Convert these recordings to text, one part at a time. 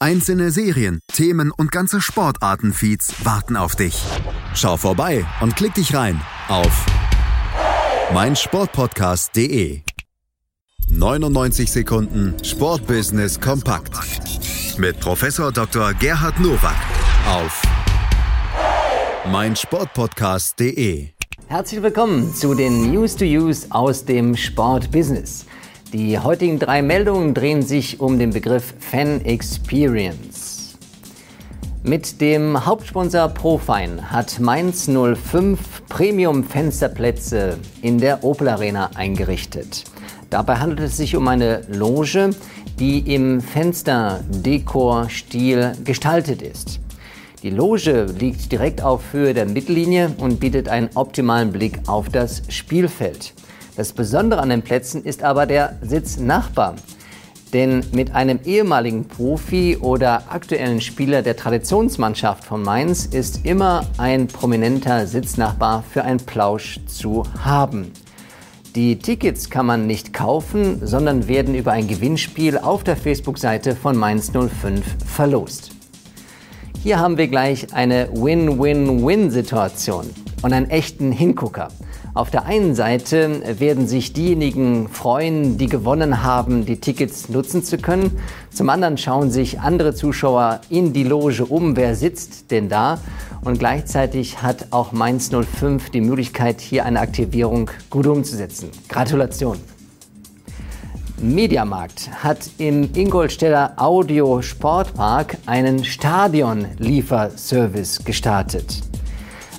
Einzelne Serien, Themen und ganze Sportartenfeeds warten auf dich. Schau vorbei und klick dich rein auf meinsportpodcast.de. 99 Sekunden Sportbusiness kompakt mit Professor Dr. Gerhard Nowak auf meinsportpodcast.de. Herzlich willkommen zu den News to Use aus dem Sportbusiness. Die heutigen drei Meldungen drehen sich um den Begriff Fan Experience. Mit dem Hauptsponsor Profine hat Mainz 05 Premium Fensterplätze in der Opel Arena eingerichtet. Dabei handelt es sich um eine Loge, die im Fensterdekor-Stil gestaltet ist. Die Loge liegt direkt auf Höhe der Mittellinie und bietet einen optimalen Blick auf das Spielfeld. Das Besondere an den Plätzen ist aber der Sitznachbar. Denn mit einem ehemaligen Profi oder aktuellen Spieler der Traditionsmannschaft von Mainz ist immer ein prominenter Sitznachbar für einen Plausch zu haben. Die Tickets kann man nicht kaufen, sondern werden über ein Gewinnspiel auf der Facebook-Seite von Mainz 05 verlost. Hier haben wir gleich eine Win-Win-Win-Situation und einen echten Hingucker. Auf der einen Seite werden sich diejenigen freuen, die gewonnen haben, die Tickets nutzen zu können. Zum anderen schauen sich andere Zuschauer in die Loge um, wer sitzt denn da. Und gleichzeitig hat auch Mainz 05 die Möglichkeit, hier eine Aktivierung gut umzusetzen. Gratulation! Mediamarkt hat im Ingolstädter Audio Sportpark einen Stadion-Lieferservice gestartet.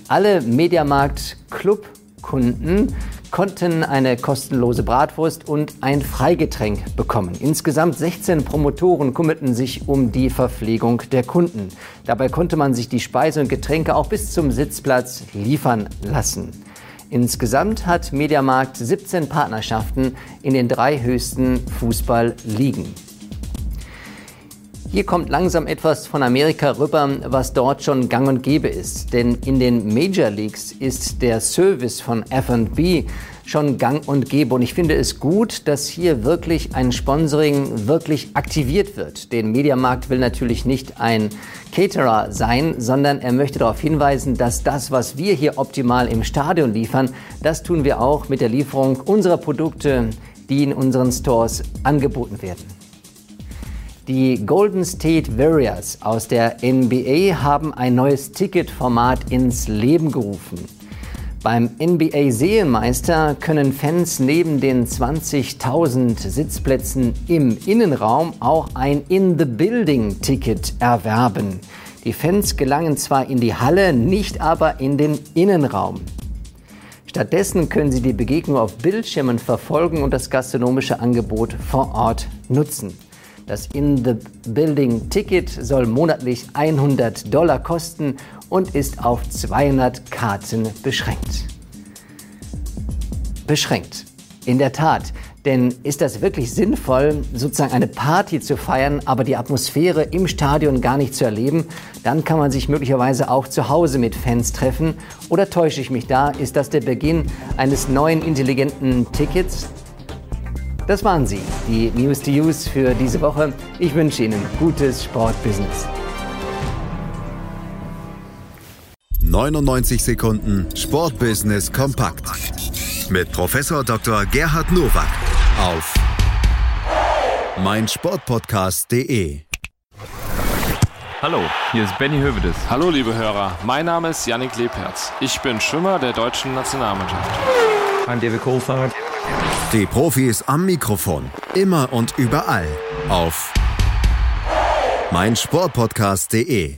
Alle Mediamarkt Club Kunden konnten eine kostenlose Bratwurst und ein Freigetränk bekommen. Insgesamt 16 Promotoren kümmerten sich um die Verpflegung der Kunden. Dabei konnte man sich die Speise und Getränke auch bis zum Sitzplatz liefern lassen. Insgesamt hat Mediamarkt 17 Partnerschaften in den drei höchsten Fußballligen. Hier kommt langsam etwas von Amerika rüber, was dort schon gang und gäbe ist. Denn in den Major Leagues ist der Service von FB schon gang und gäbe. Und ich finde es gut, dass hier wirklich ein Sponsoring wirklich aktiviert wird. Den Mediamarkt will natürlich nicht ein Caterer sein, sondern er möchte darauf hinweisen, dass das, was wir hier optimal im Stadion liefern, das tun wir auch mit der Lieferung unserer Produkte, die in unseren Stores angeboten werden. Die Golden State Warriors aus der NBA haben ein neues Ticketformat ins Leben gerufen. Beim NBA Serienmeister können Fans neben den 20.000 Sitzplätzen im Innenraum auch ein In-the-Building-Ticket erwerben. Die Fans gelangen zwar in die Halle, nicht aber in den Innenraum. Stattdessen können sie die Begegnung auf Bildschirmen verfolgen und das gastronomische Angebot vor Ort nutzen. Das In-the-Building-Ticket soll monatlich 100 Dollar kosten und ist auf 200 Karten beschränkt. Beschränkt. In der Tat. Denn ist das wirklich sinnvoll, sozusagen eine Party zu feiern, aber die Atmosphäre im Stadion gar nicht zu erleben? Dann kann man sich möglicherweise auch zu Hause mit Fans treffen. Oder täusche ich mich da? Ist das der Beginn eines neuen intelligenten Tickets? Das waren sie, die News to Use für diese Woche. Ich wünsche Ihnen gutes Sportbusiness. 99 Sekunden Sportbusiness kompakt mit Professor Dr. Gerhard Nowak auf meinsportpodcast.de. Hallo, hier ist Benny Hövedes. Hallo liebe Hörer, mein Name ist Yannick Lebherz. Ich bin Schwimmer der deutschen Nationalmannschaft. I'm David Coulthard. Die Profis am Mikrofon. Immer und überall. Auf meinsportpodcast.de.